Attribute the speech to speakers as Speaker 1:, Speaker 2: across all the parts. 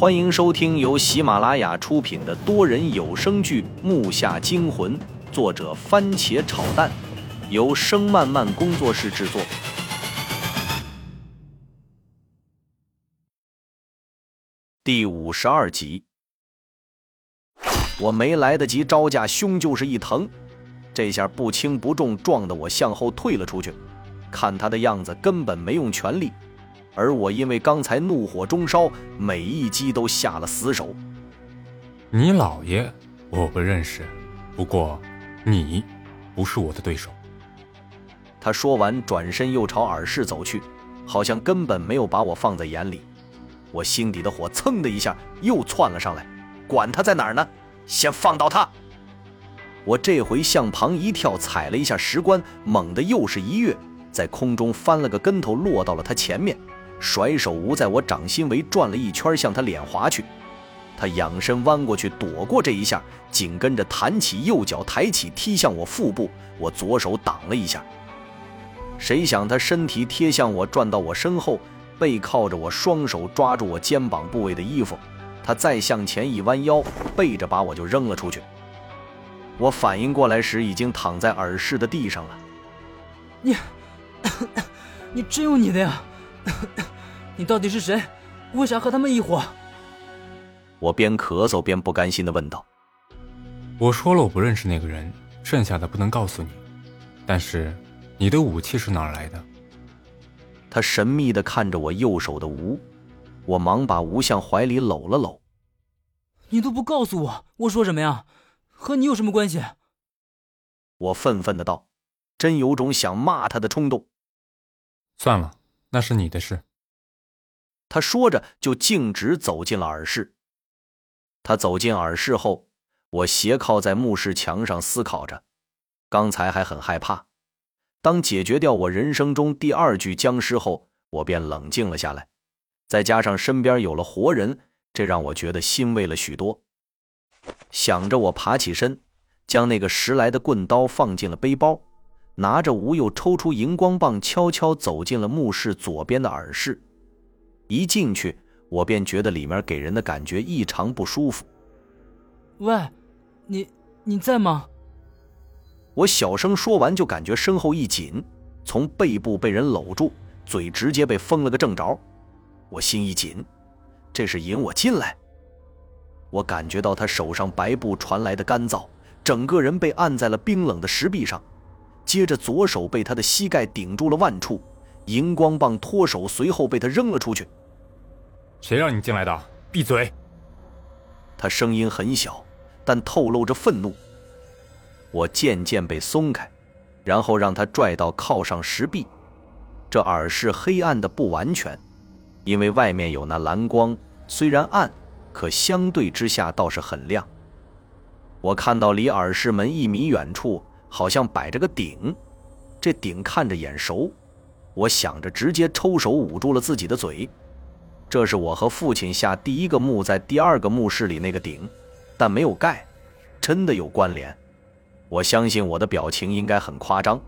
Speaker 1: 欢迎收听由喜马拉雅出品的多人有声剧《木下惊魂》，作者番茄炒蛋，由声漫漫工作室制作。第五十二集，我没来得及招架，胸就是一疼，这下不轻不重撞得我向后退了出去。看他的样子，根本没用全力。而我因为刚才怒火中烧，每一击都下了死手。
Speaker 2: 你老爷我不认识，不过你不是我的对手。
Speaker 1: 他说完，转身又朝耳室走去，好像根本没有把我放在眼里。我心底的火蹭的一下又窜了上来，管他在哪儿呢，先放倒他！我这回向旁一跳，踩了一下石棺，猛地又是一跃，在空中翻了个跟头，落到了他前面。甩手无在我掌心围转了一圈，向他脸划去。他仰身弯过去躲过这一下，紧跟着弹起右脚抬起踢向我腹部。我左手挡了一下，谁想他身体贴向我，转到我身后，背靠着我，双手抓住我肩膀部位的衣服。他再向前一弯腰，背着把我就扔了出去。我反应过来时，已经躺在耳室的地上了。
Speaker 3: 你，你真有你的呀！你到底是谁？为啥和他们一伙？
Speaker 1: 我边咳嗽边不甘心的问道。
Speaker 2: 我说了我不认识那个人，剩下的不能告诉你。但是，你的武器是哪儿来的？
Speaker 1: 他神秘的看着我右手的无，我忙把无向怀里搂了搂。
Speaker 3: 你都不告诉我，我说什么呀？和你有什么关系？
Speaker 1: 我愤愤的道，真有种想骂他的冲动。
Speaker 2: 算了。那是你的事。
Speaker 1: 他说着，就径直走进了耳室。他走进耳室后，我斜靠在墓室墙上思考着。刚才还很害怕，当解决掉我人生中第二具僵尸后，我便冷静了下来。再加上身边有了活人，这让我觉得欣慰了许多。想着，我爬起身，将那个拾来的棍刀放进了背包。拿着吴又抽出荧光棒，悄悄走进了墓室左边的耳室。一进去，我便觉得里面给人的感觉异常不舒服。
Speaker 3: 喂，你你在吗？
Speaker 1: 我小声说完，就感觉身后一紧，从背部被人搂住，嘴直接被封了个正着。我心一紧，这是引我进来。我感觉到他手上白布传来的干燥，整个人被按在了冰冷的石壁上。接着，左手被他的膝盖顶住了腕处，荧光棒脱手，随后被他扔了出去。
Speaker 2: 谁让你进来的？闭嘴！
Speaker 1: 他声音很小，但透露着愤怒。我渐渐被松开，然后让他拽到靠上石壁。这耳室黑暗的不完全，因为外面有那蓝光，虽然暗，可相对之下倒是很亮。我看到离耳室门一米远处。好像摆着个鼎，这鼎看着眼熟，我想着直接抽手捂住了自己的嘴。这是我和父亲下第一个墓在第二个墓室里那个顶，但没有盖，真的有关联。我相信我的表情应该很夸张。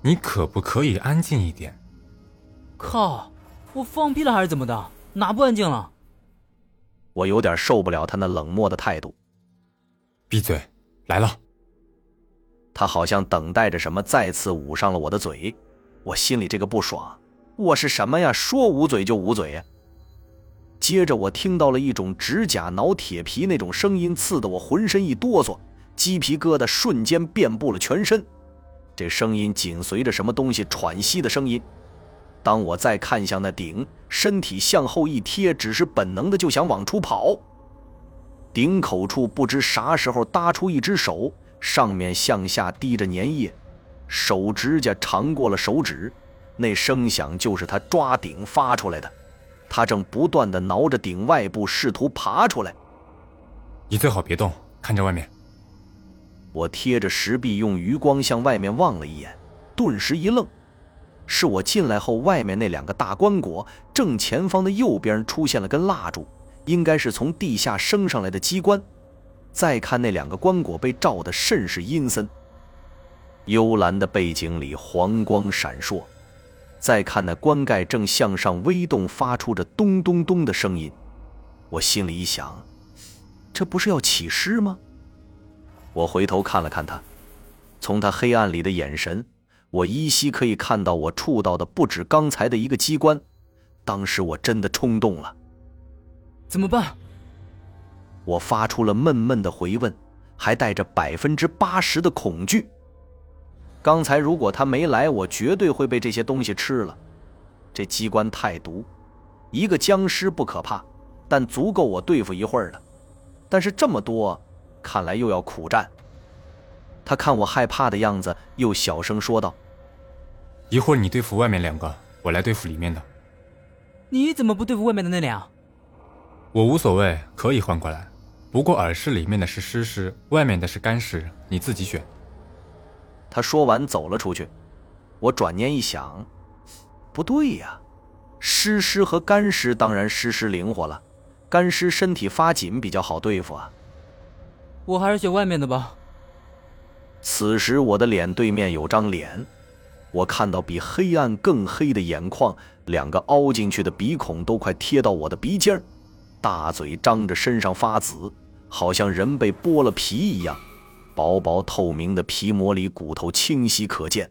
Speaker 2: 你可不可以安静一点？
Speaker 3: 靠！我放屁了还是怎么的？哪不安静了？
Speaker 1: 我有点受不了他那冷漠的态度。
Speaker 2: 闭嘴！来了。
Speaker 1: 他好像等待着什么，再次捂上了我的嘴。我心里这个不爽，我是什么呀？说捂嘴就捂嘴呀！接着我听到了一种指甲挠铁皮那种声音，刺得我浑身一哆嗦，鸡皮疙瘩瞬间遍布了全身。这声音紧随着什么东西喘息的声音。当我再看向那顶，身体向后一贴，只是本能的就想往出跑。顶口处不知啥时候搭出一只手。上面向下滴着粘液，手指甲长过了手指，那声响就是他抓顶发出来的。他正不断的挠着顶外部，试图爬出来。
Speaker 2: 你最好别动，看着外面。
Speaker 1: 我贴着石壁，用余光向外面望了一眼，顿时一愣。是我进来后，外面那两个大棺椁正前方的右边出现了根蜡烛，应该是从地下升上来的机关。再看那两个棺椁被照得甚是阴森，幽蓝的背景里黄光闪烁。再看那棺盖正向上微动，发出着咚咚咚的声音。我心里一想，这不是要起尸吗？我回头看了看他，从他黑暗里的眼神，我依稀可以看到我触到的不止刚才的一个机关。当时我真的冲动了，
Speaker 3: 怎么办？
Speaker 1: 我发出了闷闷的回问，还带着百分之八十的恐惧。刚才如果他没来，我绝对会被这些东西吃了。这机关太毒，一个僵尸不可怕，但足够我对付一会儿了。但是这么多，看来又要苦战。他看我害怕的样子，又小声说道：“
Speaker 2: 一会儿你对付外面两个，我来对付里面的。
Speaker 3: 你怎么不对付外面的那俩？
Speaker 2: 我无所谓，可以换过来。不过耳室里面的是湿尸，外面的是干尸，你自己选。”
Speaker 1: 他说完走了出去，我转念一想，不对呀，湿尸和干尸当然湿尸灵活了，干尸身体发紧比较好对付啊。
Speaker 3: 我还是选外面的吧。
Speaker 1: 此时我的脸对面有张脸，我看到比黑暗更黑的眼眶，两个凹进去的鼻孔都快贴到我的鼻尖大嘴张着，身上发紫，好像人被剥了皮一样。薄薄透明的皮膜里，骨头清晰可见。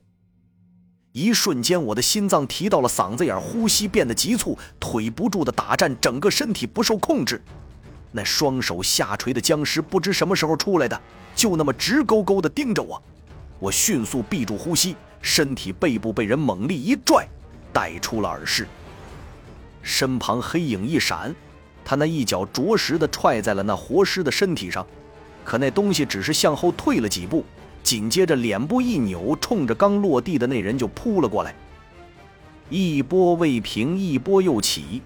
Speaker 1: 一瞬间，我的心脏提到了嗓子眼，呼吸变得急促，腿不住的打颤，整个身体不受控制。那双手下垂的僵尸不知什么时候出来的，就那么直勾勾的盯着我。我迅速闭住呼吸，身体背部被人猛力一拽，带出了耳室。身旁黑影一闪，他那一脚着实的踹在了那活尸的身体上。可那东西只是向后退了几步，紧接着脸部一扭，冲着刚落地的那人就扑了过来。一波未平，一波又起。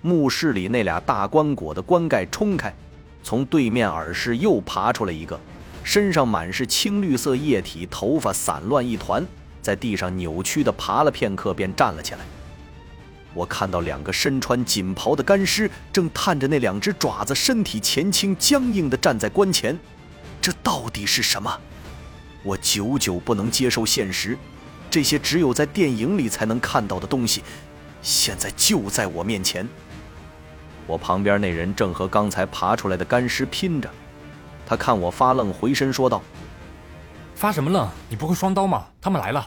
Speaker 1: 墓室里那俩大棺椁的棺盖冲开，从对面耳室又爬出来一个，身上满是青绿色液体，头发散乱一团，在地上扭曲的爬了片刻，便站了起来。我看到两个身穿锦袍的干尸正探着那两只爪子，身体前倾，僵硬地站在棺前。这到底是什么？我久久不能接受现实，这些只有在电影里才能看到的东西，现在就在我面前。我旁边那人正和刚才爬出来的干尸拼着，他看我发愣，回身说道：“
Speaker 2: 发什么愣？你不会双刀吗？他们来了。”